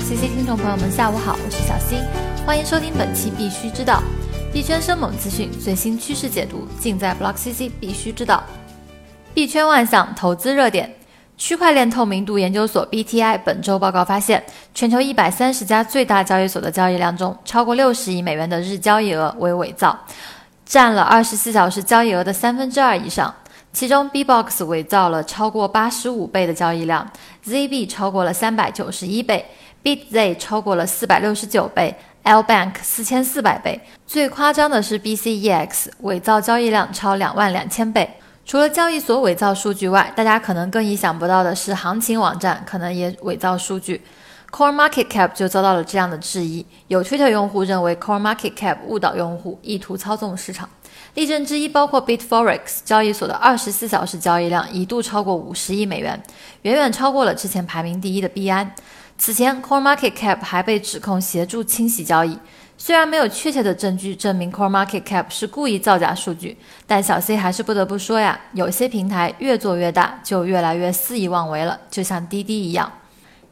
C C 听众朋友们，下午好，我是小新，欢迎收听本期必须知道币圈生猛资讯、最新趋势解读，尽在 Block CC 必须知道。币圈万象投资热点，区块链透明度研究所 BTI 本周报告发现，全球一百三十家最大交易所的交易量中，超过六十亿美元的日交易额为伪造，占了二十四小时交易额的三分之二以上。其中，B-Box 伪造了超过八十五倍的交易量，ZB 超过了三百九十一倍，BitZ 超过了四百六十九倍，L Bank 四千四百倍。最夸张的是 BCEX 伪造交易量超两万两千倍。除了交易所伪造数据外，大家可能更意想不到的是，行情网站可能也伪造数据。Core Market Cap 就遭到了这样的质疑，有 Twitter 用户认为 Core Market Cap 误导用户，意图操纵市场。例证之一包括 Bitforex 交易所的二十四小时交易量一度超过五十亿美元，远远超过了之前排名第一的币安。此前，Core Market Cap 还被指控协助清洗交易。虽然没有确切的证据证明 Core Market Cap 是故意造假数据，但小 C 还是不得不说呀，有些平台越做越大，就越来越肆意妄为了，就像滴滴一样。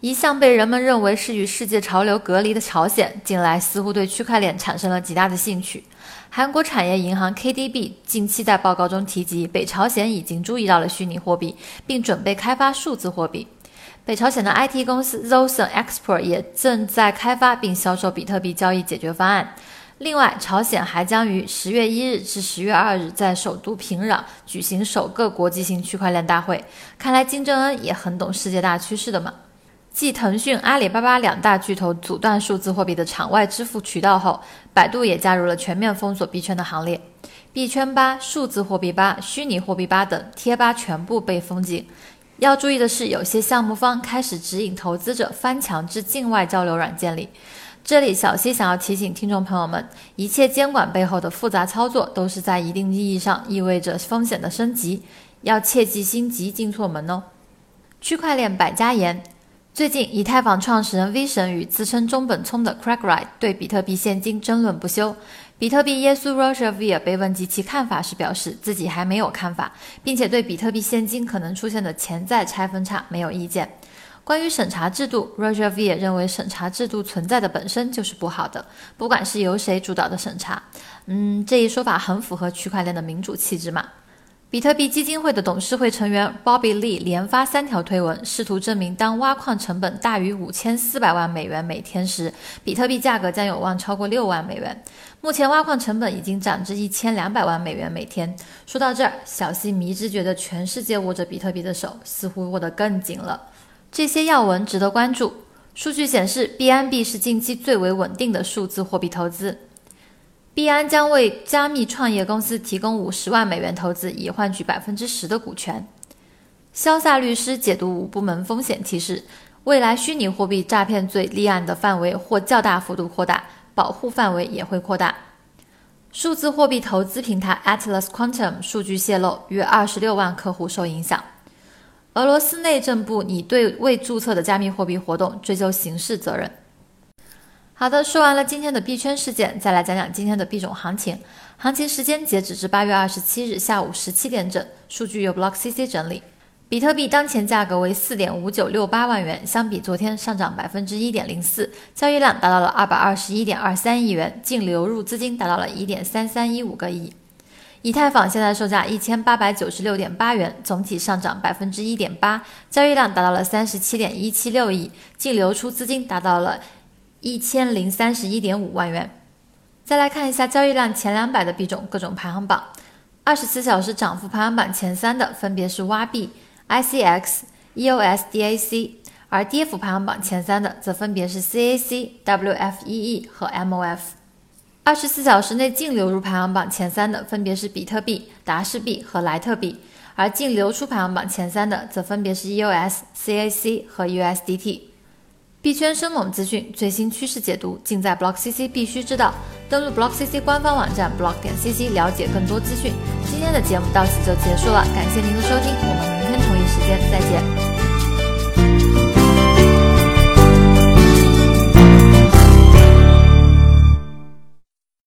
一向被人们认为是与世界潮流隔离的朝鲜，近来似乎对区块链产生了极大的兴趣。韩国产业银行 KDB 近期在报告中提及，北朝鲜已经注意到了虚拟货币，并准备开发数字货币。北朝鲜的 IT 公司 Zosun Export 也正在开发并销售比特币交易解决方案。另外，朝鲜还将于十月一日至十月二日在首都平壤举行首个国际性区块链大会。看来金正恩也很懂世界大趋势的嘛。继腾讯、阿里巴巴两大巨头阻断数字货币的场外支付渠道后，百度也加入了全面封锁币圈的行列。币圈吧、数字货币吧、虚拟货币吧等贴吧全部被封禁。要注意的是，有些项目方开始指引投资者翻墙至境外交流软件里。这里，小西想要提醒听众朋友们，一切监管背后的复杂操作，都是在一定意义上意味着风险的升级，要切记心急进错门哦。区块链百家言。最近，以太坊创始人 V 神与自称中本聪的 Craig Wright 对比特币现金争论不休。比特币耶稣 Roger Veer 被问及其看法时，表示自己还没有看法，并且对比特币现金可能出现的潜在拆分差没有意见。关于审查制度，Roger Veer 认为审查制度存在的本身就是不好的，不管是由谁主导的审查。嗯，这一说法很符合区块链的民主气质嘛。比特币基金会的董事会成员 Bobby Lee 连发三条推文，试图证明当挖矿成本大于五千四百万美元每天时，比特币价格将有望超过六万美元。目前挖矿成本已经涨至一千两百万美元每天。说到这儿，小西迷之觉得全世界握着比特币的手似乎握得更紧了。这些要闻值得关注。数据显示，BNB 是近期最为稳定的数字货币投资。币安将为加密创业公司提供五十万美元投资，以换取百分之十的股权。肖萨律师解读五部门风险提示：未来虚拟货币诈骗罪立案的范围或较大幅度扩大，保护范围也会扩大。数字货币投资平台 Atlas Quantum 数据泄露，约二十六万客户受影响。俄罗斯内政部拟对未注册的加密货币活动追究刑事责任。好的，说完了今天的币圈事件，再来讲讲今天的币种行情。行情时间截止至八月二十七日下午十七点整，数据由 BlockCC 整理。比特币当前价格为四点五九六八万元，相比昨天上涨百分之一点零四，交易量达到了二百二十一点二三亿元，净流入资金达到了一点三三一五个亿。以太坊现在售价一千八百九十六点八元，总体上涨百分之一点八，交易量达到了三十七点一七六亿，净流出资金达到了。一千零三十一点五万元。再来看一下交易量前两百的币种各种排行榜，二十四小时涨幅排行榜前三的分别是挖币、ICX、EOSDAC，而跌幅排行榜前三的则分别是 CAC、WFEE 和 MOF。二十四小时内净流入排行榜前三的分别是比特币、达氏币和莱特币，而净流出排行榜前三的则分别是 EOS、CAC 和 USDT。币圈生猛资讯、最新趋势解读，尽在 Block CC，必须知道。登录 Block CC 官方网站 block 点 cc，了解更多资讯。今天的节目到此就结束了，感谢您的收听，我们明天同一时间再见。